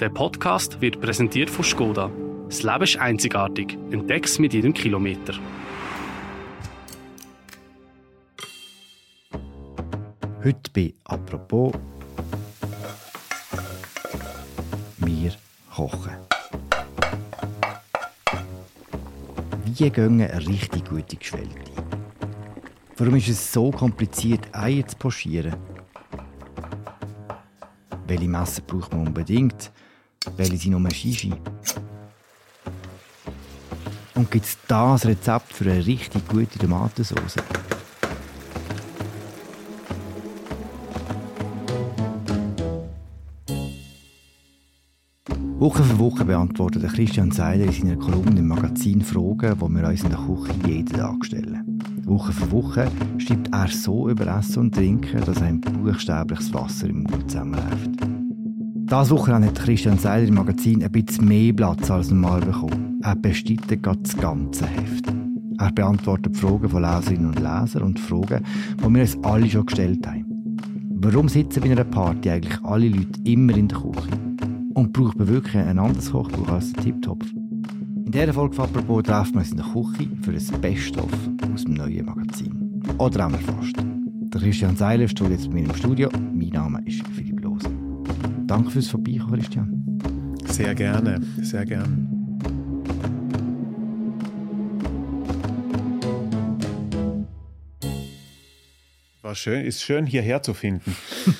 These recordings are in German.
Der Podcast wird präsentiert von Skoda. Das Leben ist einzigartig. Entdeck's mit jedem Kilometer. Heute bei «Apropos» wir kochen. Wie gehen eine richtig gute Geschwellte? Warum ist es so kompliziert, Eier zu pochieren? Welche Messer braucht man unbedingt? Welche sind nur Shishi? Und gibt es das Rezept für eine richtig gute Tomatensauce? Woche für Woche beantwortet Christian Seiler in seiner Kolumne im Magazin Fragen, die wir uns in der Küche jeden Tag stellen. Woche für Woche schreibt er so über Essen und Trinken, dass einem buchstäblich das Wasser im Mund zusammenläuft. Dieses Wochenende hat Christian Seiler im Magazin ein bisschen mehr Platz als normal bekommen. Er bestreitet das ganze Heft. Er beantwortet Fragen von Leserinnen und Lesern und Fragen, die wir uns alle schon gestellt haben. Warum sitzen bei einer Party eigentlich alle Leute immer in der Küche? Und braucht man wirklich ein anderes Kochbuch als den Tiptopf? In dieser Folge von «Apropos» treffen wir uns in der Küche für ein Best-of aus dem neuen Magazin. Oder auch fast. Der Christian Seiler steht jetzt bei mir im Studio. Mein Name ist Philipp. Danke fürs Vorbeikommen, Christian. Sehr gerne, sehr gerne. War schön, ist schön hierher zu finden.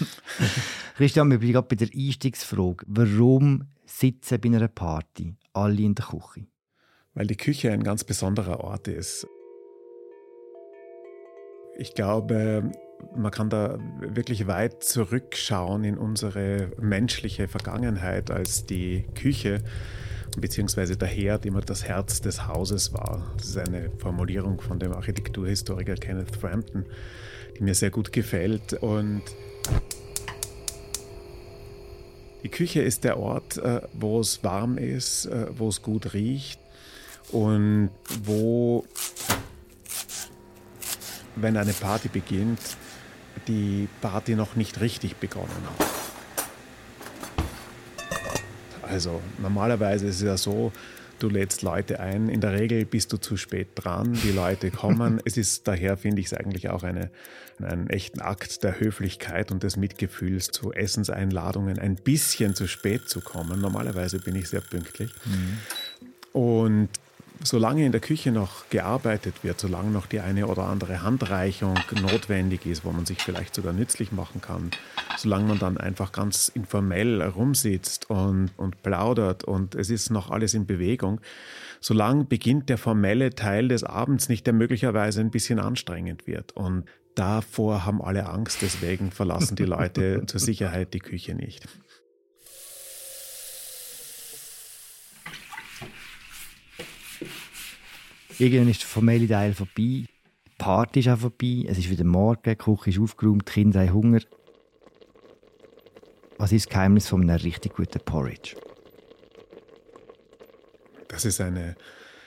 Christian, wir bleiben gerade bei der Einstiegsfrage. Warum sitzen bei einer Party alle in der Küche? Weil die Küche ein ganz besonderer Ort ist. Ich glaube, man kann da wirklich weit zurückschauen in unsere menschliche Vergangenheit, als die Küche bzw. der Herd immer das Herz des Hauses war. Das ist eine Formulierung von dem Architekturhistoriker Kenneth Frampton, die mir sehr gut gefällt. Und die Küche ist der Ort, äh, wo es warm ist, äh, wo es gut riecht und wo, wenn eine Party beginnt, die Party noch nicht richtig begonnen hat. Also normalerweise ist es ja so, Du lädst Leute ein. In der Regel bist du zu spät dran. Die Leute kommen. es ist daher, finde ich es eigentlich auch eine, einen echten Akt der Höflichkeit und des Mitgefühls, zu Essenseinladungen ein bisschen zu spät zu kommen. Normalerweise bin ich sehr pünktlich. Mhm. Und solange in der Küche noch gearbeitet wird, solange noch die eine oder andere Handreichung notwendig ist, wo man sich vielleicht sogar nützlich machen kann, solange man dann einfach ganz informell rumsitzt und, und plaudert und es ist noch alles in Bewegung, solange beginnt der formelle Teil des Abends nicht, der möglicherweise ein bisschen anstrengend wird. Und davor haben alle Angst, deswegen verlassen die Leute zur Sicherheit die Küche nicht. Irgendwann ist der formelle Teil vorbei. Die Party ist auch vorbei. Es ist wieder Morgen, die Küche ist aufgeräumt, die Kinder haben Hunger. Was ist das Geheimnis von einem richtig guten Porridge? Das ist eine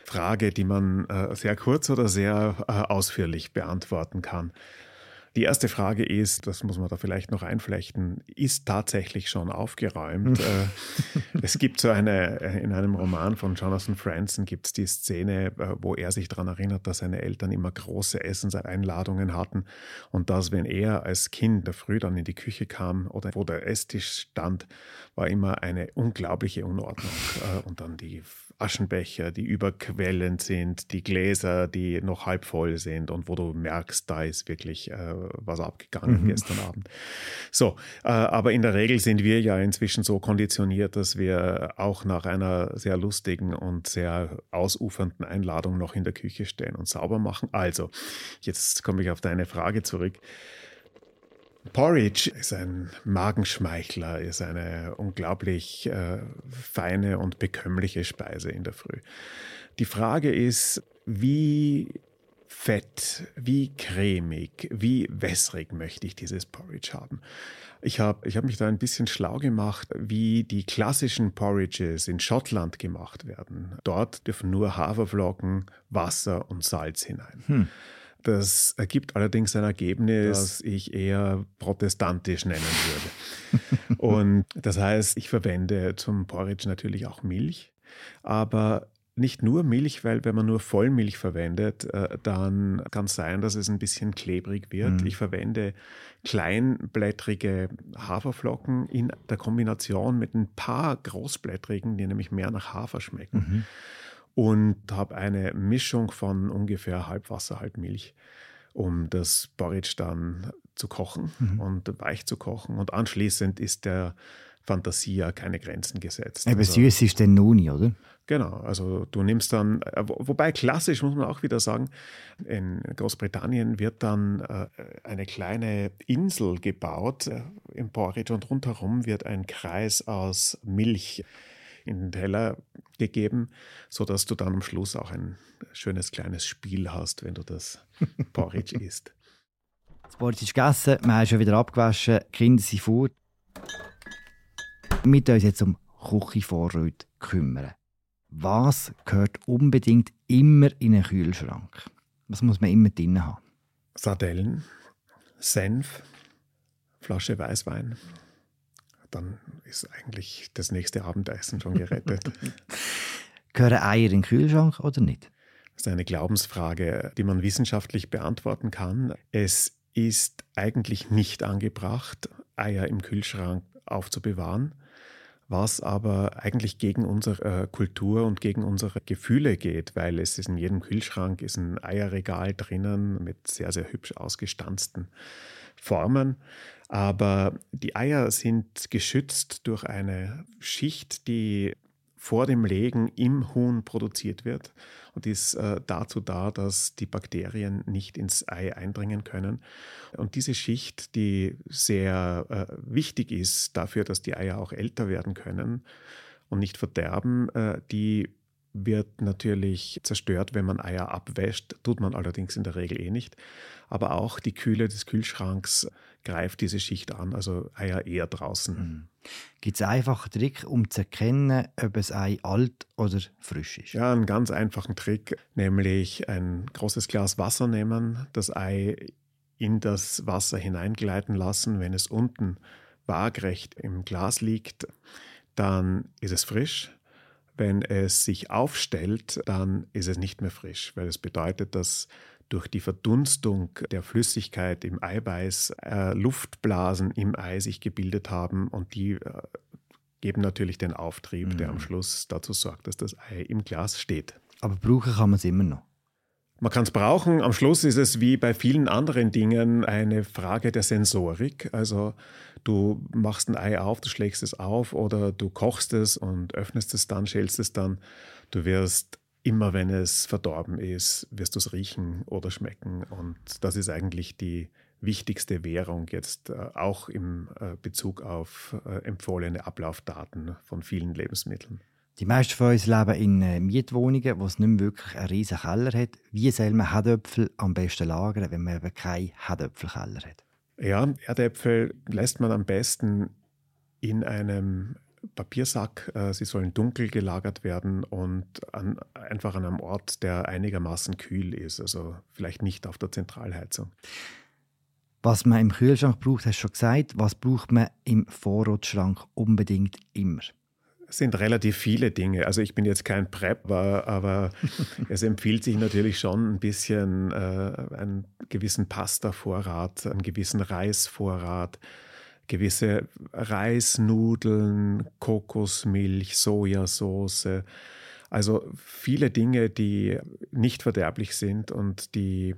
Frage, die man äh, sehr kurz oder sehr äh, ausführlich beantworten kann. Die erste Frage ist, das muss man da vielleicht noch einflechten, ist tatsächlich schon aufgeräumt. Äh, es gibt so eine, äh, in einem Roman von Jonathan Franzen gibt es die Szene, äh, wo er sich daran erinnert, dass seine Eltern immer große Essenseinladungen hatten und dass, wenn er als Kind der früh dann in die Küche kam oder wo der Esstisch stand, war immer eine unglaubliche Unordnung. Und dann die Aschenbecher, die überquellend sind, die Gläser, die noch halb voll sind und wo du merkst, da ist wirklich äh, was abgegangen mhm. gestern Abend. So, äh, aber in der Regel sind wir ja inzwischen so konditioniert, dass wir auch nach einer sehr lustigen und sehr ausufernden Einladung noch in der Küche stehen und sauber machen. Also, jetzt komme ich auf deine Frage zurück. Porridge ist ein Magenschmeichler, ist eine unglaublich äh, feine und bekömmliche Speise in der Früh. Die Frage ist, wie fett, wie cremig, wie wässrig möchte ich dieses Porridge haben? Ich habe ich hab mich da ein bisschen schlau gemacht, wie die klassischen Porridges in Schottland gemacht werden. Dort dürfen nur Haferflocken, Wasser und Salz hinein. Hm. Das ergibt allerdings ein Ergebnis, das ich eher protestantisch nennen würde. und das heißt, ich verwende zum Porridge natürlich auch Milch, aber nicht nur Milch, weil wenn man nur Vollmilch verwendet, äh, dann kann es sein, dass es ein bisschen klebrig wird. Mhm. Ich verwende kleinblättrige Haferflocken in der Kombination mit ein paar großblättrigen, die nämlich mehr nach Hafer schmecken. Mhm. Und habe eine Mischung von ungefähr halb Wasser, halb Milch, um das Porridge dann zu kochen mhm. und weich zu kochen. Und anschließend ist der Fantasie ja keine Grenzen gesetzt. Aber also, süß ist der Nuni, oder? Genau, also du nimmst dann, äh, wobei klassisch muss man auch wieder sagen, in Großbritannien wird dann äh, eine kleine Insel gebaut äh, im Porridge und rundherum wird ein Kreis aus Milch in den Teller gegeben, sodass du dann am Schluss auch ein schönes kleines Spiel hast, wenn du das Porridge isst. Das Porridge ist gegessen, man ist schon wieder abgewaschen, die Kinder sind vor. Wir uns jetzt um Küchenvorräte kümmern. Was gehört unbedingt immer in einen Kühlschrank? Was muss man immer drin haben? Sardellen, Senf, Flasche Weißwein. Dann ist eigentlich das nächste Abendessen schon gerettet. Gehören Eier in den Kühlschrank oder nicht? Das ist eine Glaubensfrage, die man wissenschaftlich beantworten kann. Es ist eigentlich nicht angebracht, Eier im Kühlschrank aufzubewahren was aber eigentlich gegen unsere äh, Kultur und gegen unsere Gefühle geht, weil es ist in jedem Kühlschrank ist ein Eierregal drinnen mit sehr, sehr hübsch ausgestanzten Formen. Aber die Eier sind geschützt durch eine Schicht, die vor dem Legen im Huhn produziert wird und ist äh, dazu da, dass die Bakterien nicht ins Ei eindringen können. Und diese Schicht, die sehr äh, wichtig ist dafür, dass die Eier auch älter werden können und nicht verderben, äh, die wird natürlich zerstört, wenn man Eier abwäscht, tut man allerdings in der Regel eh nicht. Aber auch die Kühle des Kühlschranks greift diese Schicht an, also Eier eher draußen. Mhm. Gibt es einen einfachen Trick, um zu erkennen, ob ein Ei alt oder frisch ist? Ja, einen ganz einfachen Trick, nämlich ein großes Glas Wasser nehmen, das Ei in das Wasser hineingleiten lassen. Wenn es unten waagrecht im Glas liegt, dann ist es frisch. Wenn es sich aufstellt, dann ist es nicht mehr frisch, weil es bedeutet, dass durch die Verdunstung der Flüssigkeit im Eiweiß äh, Luftblasen im Ei sich gebildet haben und die äh, geben natürlich den Auftrieb, mhm. der am. Schluss dazu sorgt, dass das Ei im Glas steht. Aber brauchen kann man es immer noch. Man kann es brauchen. Am Schluss ist es wie bei vielen anderen Dingen eine Frage der Sensorik. Also du machst ein Ei auf, du schlägst es auf oder du kochst es und öffnest es dann, schälst es dann. Du wirst immer wenn es verdorben ist, wirst du es riechen oder schmecken. Und das ist eigentlich die wichtigste Währung jetzt äh, auch im äh, Bezug auf äh, empfohlene Ablaufdaten von vielen Lebensmitteln. Die meisten von uns leben in äh, Mietwohnungen, wo es nicht mehr wirklich einen riesigen Keller hat. Wie soll man Herdöpfel am besten lagern, wenn man eben keinen Herdöpfelkeller hat? Ja, Erdäpfel lässt man am besten in einem Papiersack. Äh, sie sollen dunkel gelagert werden und an, einfach an einem Ort, der einigermaßen kühl ist, also vielleicht nicht auf der Zentralheizung. Was man im Kühlschrank braucht, hast du schon gesagt. Was braucht man im Vorratsschrank unbedingt immer? Sind relativ viele Dinge. Also ich bin jetzt kein Prep, aber es empfiehlt sich natürlich schon ein bisschen äh, einen gewissen Pasta-Vorrat, einen gewissen Reisvorrat, gewisse Reisnudeln, Kokosmilch, Sojasauce. Also viele Dinge, die nicht verderblich sind und die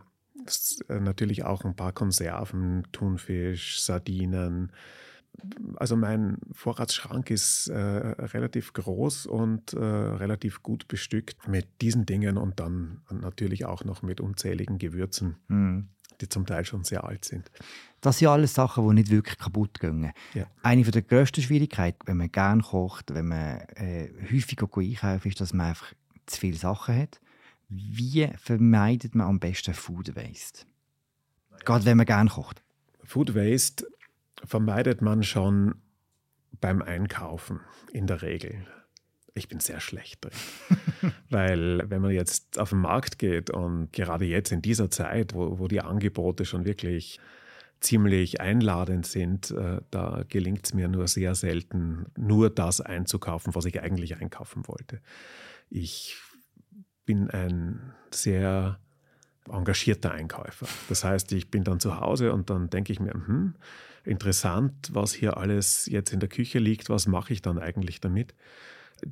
natürlich auch ein paar Konserven, Thunfisch, Sardinen. Also mein Vorratsschrank ist äh, relativ groß und äh, relativ gut bestückt mit diesen Dingen und dann natürlich auch noch mit unzähligen Gewürzen. Mhm die zum Teil schon sehr alt sind. Das sind alles Sachen, die nicht wirklich kaputt gehen. Ja. Eine der grössten Schwierigkeiten, wenn man gerne kocht, wenn man äh, häufig einkauft, ist, dass man einfach zu viele Sachen hat. Wie vermeidet man am besten Food Waste? Gerade wenn man gerne kocht. Food Waste vermeidet man schon beim Einkaufen in der Regel. Ich bin sehr schlecht drin. Weil wenn man jetzt auf den Markt geht und gerade jetzt in dieser Zeit, wo, wo die Angebote schon wirklich ziemlich einladend sind, äh, da gelingt es mir nur sehr selten, nur das einzukaufen, was ich eigentlich einkaufen wollte. Ich bin ein sehr engagierter Einkäufer. Das heißt, ich bin dann zu Hause und dann denke ich mir, hm, interessant, was hier alles jetzt in der Küche liegt, was mache ich dann eigentlich damit?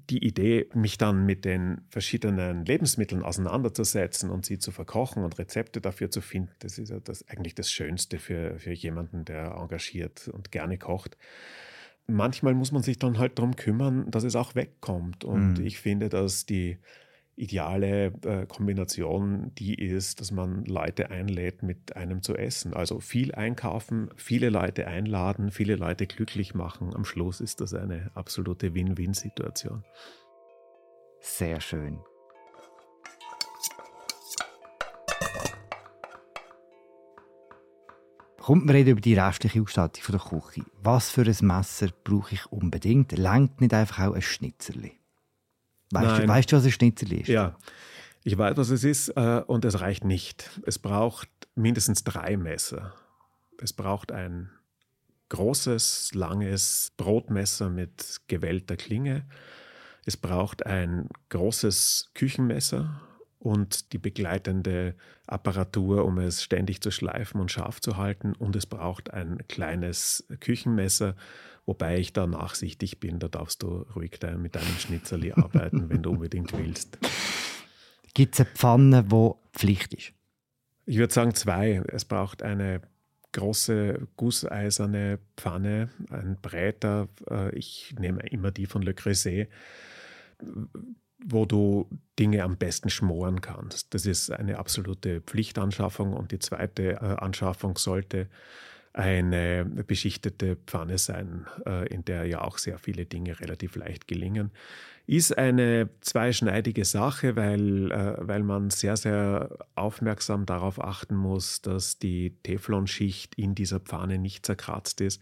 Die Idee, mich dann mit den verschiedenen Lebensmitteln auseinanderzusetzen und sie zu verkochen und Rezepte dafür zu finden, das ist ja das, eigentlich das Schönste für, für jemanden, der engagiert und gerne kocht. Manchmal muss man sich dann halt darum kümmern, dass es auch wegkommt. Und mhm. ich finde, dass die ideale äh, Kombination die ist, dass man Leute einlädt, mit einem zu essen. Also viel einkaufen, viele Leute einladen, viele Leute glücklich machen. Am Schluss ist das eine absolute Win-Win-Situation. Sehr schön. Kommt wir reden über die restliche Ausstattung der Küche. Was für ein Messer brauche ich unbedingt? Längt nicht einfach auch ein Schnitzerli? Weißt, du, weißt du, was ein Schnitzel ist? Ja, ich weiß, was es ist äh, und es reicht nicht. Es braucht mindestens drei Messer. Es braucht ein großes, langes Brotmesser mit gewellter Klinge. Es braucht ein großes Küchenmesser und die begleitende Apparatur, um es ständig zu schleifen und scharf zu halten. Und es braucht ein kleines Küchenmesser, wobei ich da nachsichtig bin. Da darfst du ruhig mit deinem Schnitzerli arbeiten, wenn du unbedingt willst. Gibt es eine Pfanne, die Pflicht ist? Ich würde sagen zwei. Es braucht eine große gusseiserne Pfanne, ein Bräter. Äh, ich nehme immer die von Le Creuset wo du Dinge am besten schmoren kannst. Das ist eine absolute Pflichtanschaffung und die zweite äh, Anschaffung sollte eine beschichtete Pfanne sein, äh, in der ja auch sehr viele Dinge relativ leicht gelingen. Ist eine zweischneidige Sache, weil, äh, weil man sehr, sehr aufmerksam darauf achten muss, dass die Teflonschicht in dieser Pfanne nicht zerkratzt ist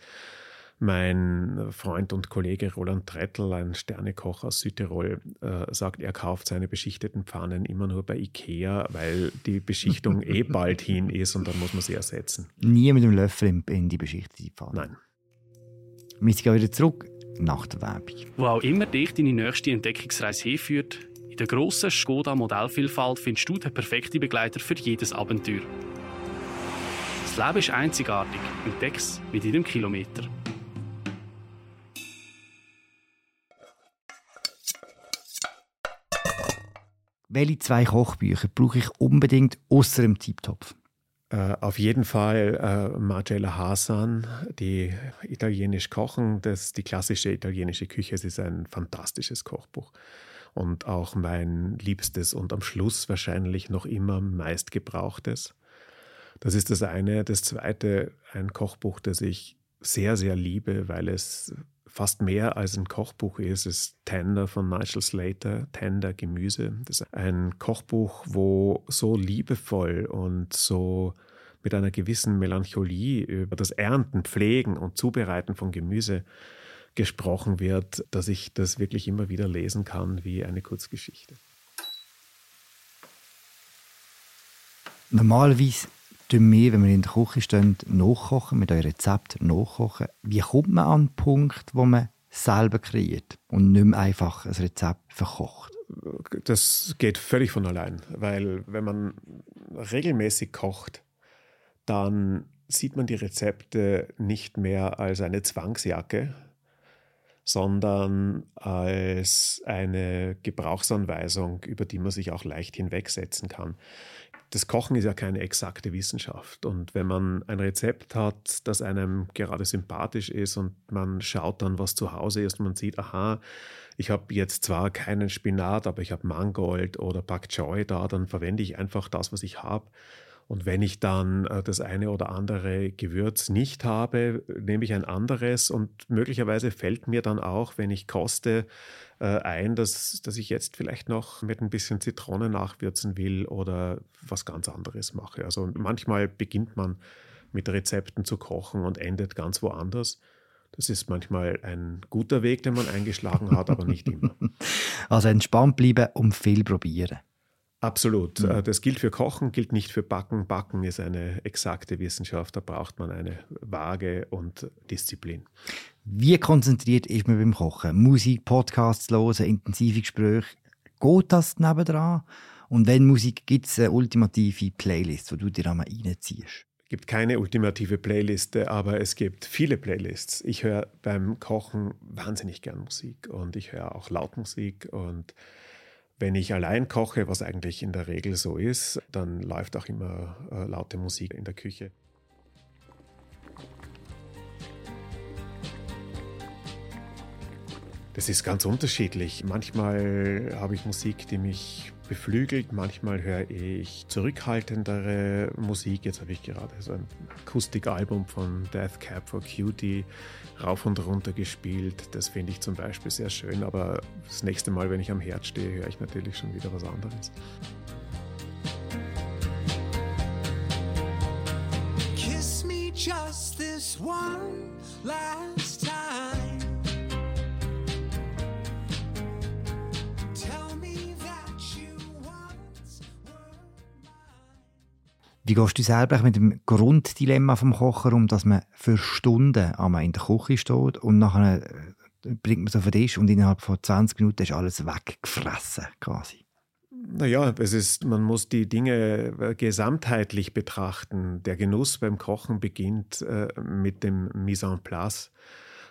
mein Freund und Kollege Roland Trettl, ein Sternekoch aus Südtirol, äh, sagt, er kauft seine beschichteten Pfannen immer nur bei Ikea, weil die Beschichtung eh bald hin ist und dann muss man sie ersetzen. Nie mit dem Löffel in die beschichtete Pfanne? Nein. Wir gehen wieder zurück nach der Werbung. Wo auch immer dich deine nächste Entdeckungsreise hinführt, in der grossen Skoda Modellvielfalt findest du den perfekten Begleiter für jedes Abenteuer. Das Leben ist einzigartig. Entdeck's mit jedem Kilometer. Welche zwei Kochbücher brauche ich unbedingt außer dem Tiptopf? Äh, auf jeden Fall äh, Marcella Hasan, die italienisch kochen. Das, die klassische italienische Küche. Es ist ein fantastisches Kochbuch. Und auch mein liebstes und am Schluss wahrscheinlich noch immer meistgebrauchtes. Das ist das eine. Das zweite, ein Kochbuch, das ich sehr, sehr liebe, weil es fast mehr als ein Kochbuch ist, ist Tender von Nigel Slater, Tender Gemüse. Das ist ein Kochbuch, wo so liebevoll und so mit einer gewissen Melancholie über das Ernten, Pflegen und Zubereiten von Gemüse gesprochen wird, dass ich das wirklich immer wieder lesen kann wie eine Kurzgeschichte. Normalerweise tun wenn wir in der Küche stehen, nachkochen, mit eurem Rezept nachkochen. Wie kommt man an den Punkt, wo man selber kreiert und nicht mehr einfach ein Rezept verkocht? Das geht völlig von allein, weil wenn man regelmäßig kocht, dann sieht man die Rezepte nicht mehr als eine Zwangsjacke, sondern als eine Gebrauchsanweisung, über die man sich auch leicht hinwegsetzen kann das Kochen ist ja keine exakte Wissenschaft. Und wenn man ein Rezept hat, das einem gerade sympathisch ist und man schaut dann, was zu Hause ist, und man sieht, aha, ich habe jetzt zwar keinen Spinat, aber ich habe Mangold oder Pak Choi da, dann verwende ich einfach das, was ich habe. Und wenn ich dann äh, das eine oder andere Gewürz nicht habe, nehme ich ein anderes und möglicherweise fällt mir dann auch, wenn ich koste, äh, ein, dass, dass ich jetzt vielleicht noch mit ein bisschen Zitrone nachwürzen will oder was ganz anderes mache. Also manchmal beginnt man mit Rezepten zu kochen und endet ganz woanders. Das ist manchmal ein guter Weg, den man eingeschlagen hat, aber nicht immer. Also entspannt bleiben und viel probieren. Absolut. Mhm. Das gilt für Kochen, gilt nicht für Backen. Backen ist eine exakte Wissenschaft, da braucht man eine Waage und Disziplin. Wie konzentriert ist man beim Kochen? Musik, Podcasts hören, intensive Gespräche. Geht das nebendran? Und wenn Musik gibt es eine ultimative Playlist, wo du dir einmal reinziehst? Es gibt keine ultimative Playliste, aber es gibt viele Playlists. Ich höre beim Kochen wahnsinnig gern Musik und ich höre auch Lautmusik und wenn ich allein koche, was eigentlich in der Regel so ist, dann läuft auch immer äh, laute Musik in der Küche. Das ist ganz unterschiedlich. Manchmal habe ich Musik, die mich beflügelt, manchmal höre ich zurückhaltendere Musik. Jetzt habe ich gerade so ein Akustikalbum von Death Cab for Cutie rauf und runter gespielt. Das finde ich zum Beispiel sehr schön, aber das nächste Mal, wenn ich am Herd stehe, höre ich natürlich schon wieder was anderes. Kiss me just this one last Wie gehst du selber mit dem Grunddilemma vom Kocher um, dass man für Stunden einmal in der Küche steht und nachher äh, bringt man so auf den Tisch und innerhalb von 20 Minuten ist alles weggefressen quasi? Naja, es ist, man muss die Dinge äh, gesamtheitlich betrachten. Der Genuss beim Kochen beginnt äh, mit dem Mise en place.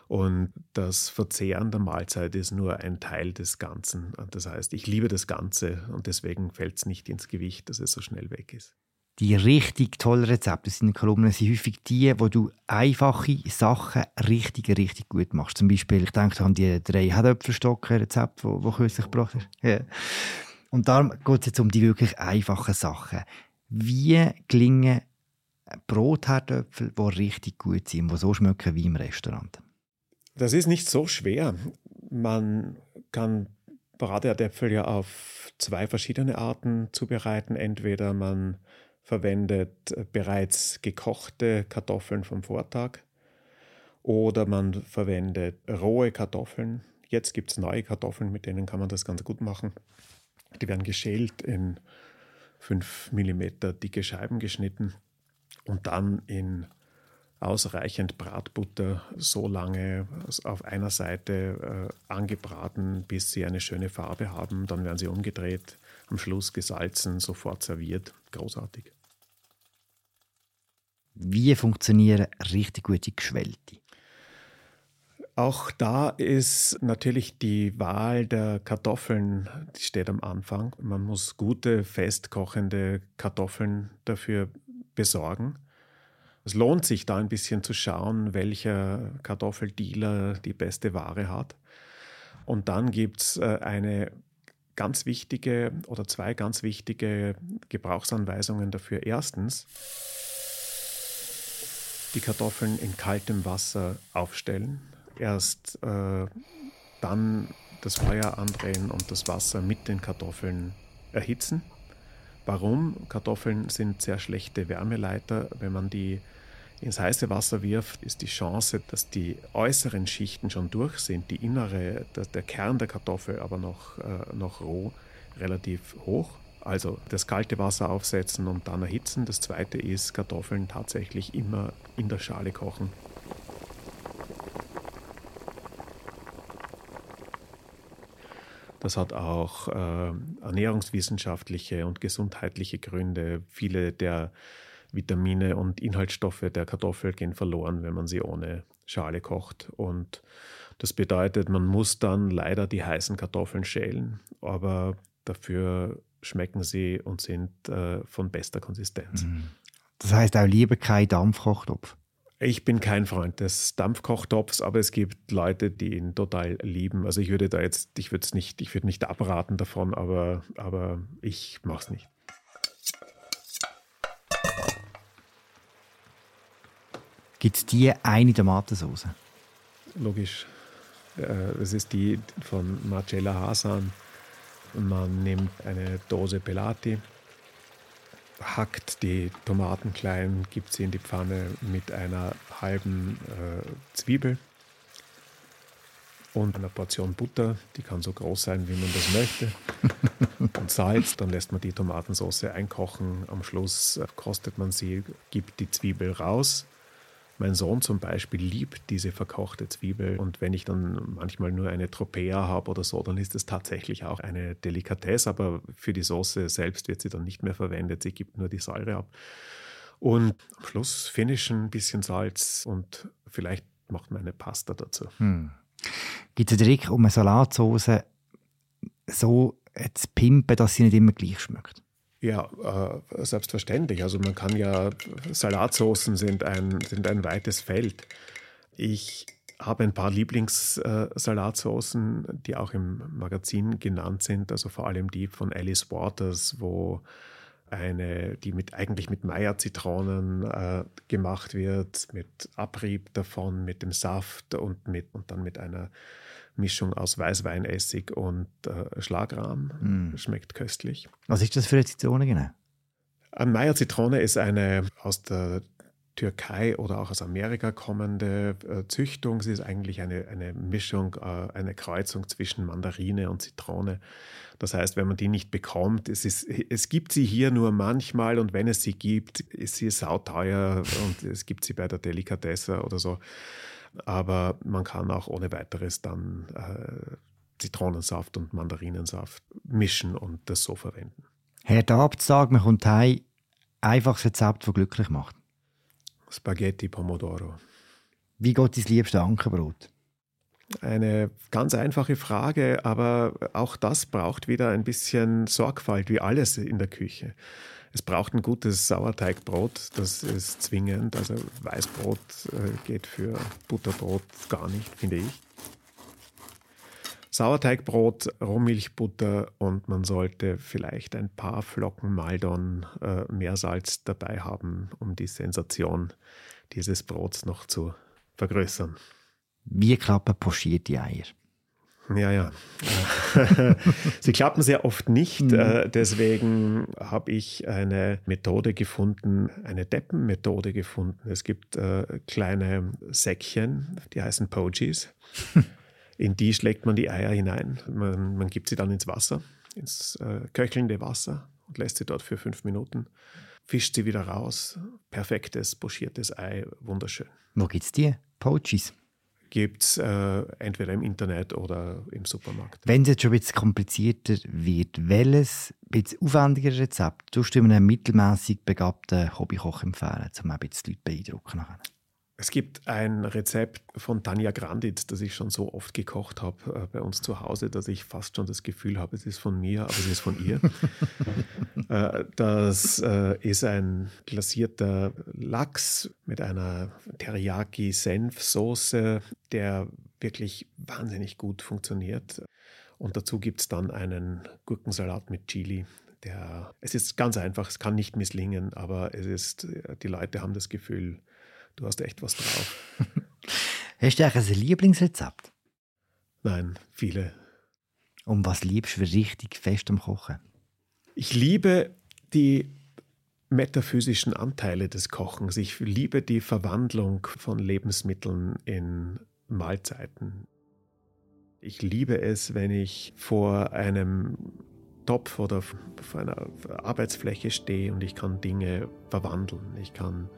Und das Verzehren der Mahlzeit ist nur ein Teil des Ganzen. Das heißt, ich liebe das Ganze und deswegen fällt es nicht ins Gewicht, dass es so schnell weg ist die richtig tollen Rezepte aus deinen Kolumnen sind häufig die, wo du einfache Sachen richtig, richtig gut machst. Zum Beispiel, ich denke an die drei Herdöpfelstocken-Rezepte, die, die kürzlich gebracht hast. Ja. Und darum geht es jetzt um die wirklich einfachen Sachen. Wie gelingen Brotherdöpfel, die richtig gut sind, die so schmecken wie im Restaurant? Das ist nicht so schwer. Man kann Bratherdäpfel ja auf zwei verschiedene Arten zubereiten. Entweder man verwendet äh, bereits gekochte Kartoffeln vom Vortag oder man verwendet rohe Kartoffeln. Jetzt gibt es neue Kartoffeln, mit denen kann man das ganz gut machen. Die werden geschält in 5 mm dicke Scheiben geschnitten und dann in ausreichend Bratbutter so lange auf einer Seite äh, angebraten, bis sie eine schöne Farbe haben. Dann werden sie umgedreht, am Schluss gesalzen, sofort serviert. Großartig. Wie funktionieren richtig gute Geschwellte? Auch da ist natürlich die Wahl der Kartoffeln, die steht am Anfang. Man muss gute, festkochende Kartoffeln dafür besorgen. Es lohnt sich da ein bisschen zu schauen, welcher Kartoffeldealer die beste Ware hat. Und dann gibt es äh, eine ganz wichtige oder zwei ganz wichtige Gebrauchsanweisungen dafür. Erstens, die Kartoffeln in kaltem Wasser aufstellen, erst äh, dann das Feuer andrehen und das Wasser mit den Kartoffeln erhitzen. Warum? Kartoffeln sind sehr schlechte Wärmeleiter. Wenn man die ins heiße Wasser wirft, ist die Chance, dass die äußeren Schichten schon durch sind, die innere, der Kern der Kartoffel aber noch, äh, noch roh, relativ hoch. Also das kalte Wasser aufsetzen und dann erhitzen. Das zweite ist Kartoffeln tatsächlich immer in der Schale kochen. Das hat auch äh, ernährungswissenschaftliche und gesundheitliche Gründe. Viele der Vitamine und Inhaltsstoffe der Kartoffel gehen verloren, wenn man sie ohne Schale kocht. Und das bedeutet, man muss dann leider die heißen Kartoffeln schälen, aber dafür schmecken sie und sind äh, von bester Konsistenz. Mhm. Das heißt auch lieber kein Dampfkochtopf. Ich bin kein Freund des Dampfkochtopfs, aber es gibt Leute, die ihn total lieben. Also ich würde da jetzt, ich würde es nicht, ich würde nicht abraten davon, aber, aber ich mache es nicht. Gibt es die eine Tomatensauce? Logisch. Äh, das ist die von Marcella Hasan man nimmt eine Dose Pelati, hackt die Tomaten klein, gibt sie in die Pfanne mit einer halben äh, Zwiebel und eine Portion Butter, die kann so groß sein, wie man das möchte. Und Salz, dann lässt man die Tomatensauce einkochen. Am Schluss äh, kostet man sie, gibt die Zwiebel raus. Mein Sohn zum Beispiel liebt diese verkochte Zwiebel und wenn ich dann manchmal nur eine Tropea habe oder so, dann ist es tatsächlich auch eine Delikatesse, aber für die Soße selbst wird sie dann nicht mehr verwendet, sie gibt nur die Säure ab. Und am Schluss finishen, ein bisschen Salz und vielleicht macht man eine Pasta dazu. Hm. Gibt es einen Trick, um eine Salatsauce so zu pimpen, dass sie nicht immer gleich schmeckt? Ja, äh, selbstverständlich. Also man kann ja, Salatsoßen sind ein, sind ein weites Feld. Ich habe ein paar Lieblingssalatsoßen, äh, die auch im Magazin genannt sind, also vor allem die von Alice Waters, wo eine, die mit, eigentlich mit Meyer-Zitronen äh, gemacht wird, mit Abrieb davon, mit dem Saft und, mit, und dann mit einer Mischung aus Weißweinessig und äh, Schlagrahm. Mm. Schmeckt köstlich. Was ist das für eine Zitrone genau? Eine Meyer Zitrone ist eine aus der Türkei oder auch aus Amerika kommende äh, Züchtung. Sie ist eigentlich eine, eine Mischung, äh, eine Kreuzung zwischen Mandarine und Zitrone. Das heißt, wenn man die nicht bekommt, es, ist, es gibt sie hier nur manchmal und wenn es sie gibt, ist sie sauteuer und es gibt sie bei der Delikatesse oder so aber man kann auch ohne weiteres dann äh, Zitronensaft und Mandarinensaft mischen und das so verwenden. Herr Dabt sagt, man kommt heim, einfaches Rezept, das glücklich macht. Spaghetti Pomodoro. Wie geht dein liebste Ankerbrot? Eine ganz einfache Frage, aber auch das braucht wieder ein bisschen Sorgfalt, wie alles in der Küche. Es braucht ein gutes Sauerteigbrot, das ist zwingend. Also Weißbrot äh, geht für Butterbrot gar nicht, finde ich. Sauerteigbrot, Rohmilchbutter und man sollte vielleicht ein paar Flocken Maldon äh, Meersalz dabei haben, um die Sensation dieses Brots noch zu vergrößern. Wie klappen pochierte Eier? Ja, ja. Sie klappen sehr oft nicht. Mhm. Äh, deswegen habe ich eine Methode gefunden, eine Deppenmethode gefunden. Es gibt äh, kleine Säckchen, die heißen Pogies. In die schlägt man die Eier hinein. Man, man gibt sie dann ins Wasser, ins äh, köchelnde Wasser und lässt sie dort für fünf Minuten. Fischt sie wieder raus. Perfektes, pochiertes Ei, wunderschön. Wo gibt es die? Poachies? Gibt es äh, entweder im Internet oder im Supermarkt. Wenn es jetzt schon ein bisschen komplizierter wird, welches ein bisschen aufwendiger Rezept tust du einem mittelmäßig begabten Hobbykoch empfehlen, um ein bisschen die Leute beeindrucken? Nachher? Es gibt ein Rezept von Tanja Grandit, das ich schon so oft gekocht habe äh, bei uns zu Hause, dass ich fast schon das Gefühl habe, es ist von mir, aber es ist von ihr. äh, das äh, ist ein glasierter Lachs mit einer Teriyaki-Senfsoße, der wirklich wahnsinnig gut funktioniert. Und dazu gibt es dann einen Gurkensalat mit Chili. Der, es ist ganz einfach, es kann nicht misslingen, aber es ist, die Leute haben das Gefühl, Du hast echt was drauf. Hast du eigentlich ein Lieblingsrezept? Nein, viele. Und was liebst du richtig fest am Kochen? Ich liebe die metaphysischen Anteile des Kochens. Ich liebe die Verwandlung von Lebensmitteln in Mahlzeiten. Ich liebe es, wenn ich vor einem Topf oder vor einer Arbeitsfläche stehe und ich kann Dinge verwandeln. Ich kann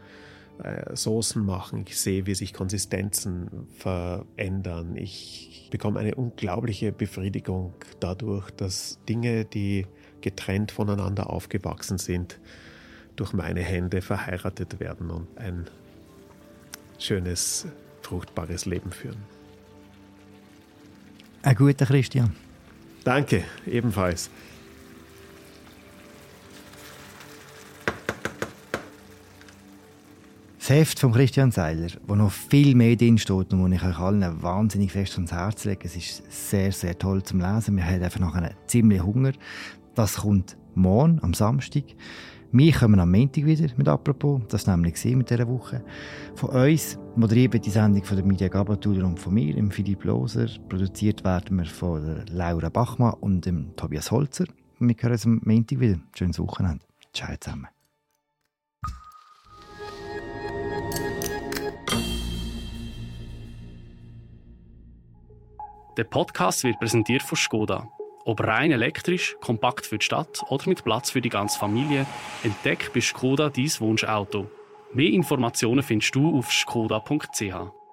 äh, Soßen machen. Ich sehe, wie sich Konsistenzen verändern. Ich bekomme eine unglaubliche Befriedigung dadurch, dass Dinge, die getrennt voneinander aufgewachsen sind, durch meine Hände verheiratet werden und ein schönes, fruchtbares Leben führen. Ein guter Christian. Danke, ebenfalls. Das Heft von Christian Seiler, wo noch viel mehr drin steht und wo ich euch allen wahnsinnig fest ans Herz lege. Es ist sehr, sehr toll zum Lesen. Wir haben einfach noch einen ziemlich Hunger. Das kommt morgen, am Samstag. Wir kommen am Montag wieder mit «Apropos», das ist nämlich mit dieser Woche. Von uns moderiert die Sendung von der Media Gabatuller und von mir, dem Philipp Loser. Produziert werden wir von Laura Bachmann und dem Tobias Holzer. Wir hören uns am Montag wieder. Schönes Wochenende. Ciao zusammen. Der Podcast wird präsentiert von Skoda. Ob rein elektrisch, kompakt für die Stadt oder mit Platz für die ganze Familie, entdeck bei Skoda dein Wunschauto. Mehr Informationen findest du auf skoda.ch.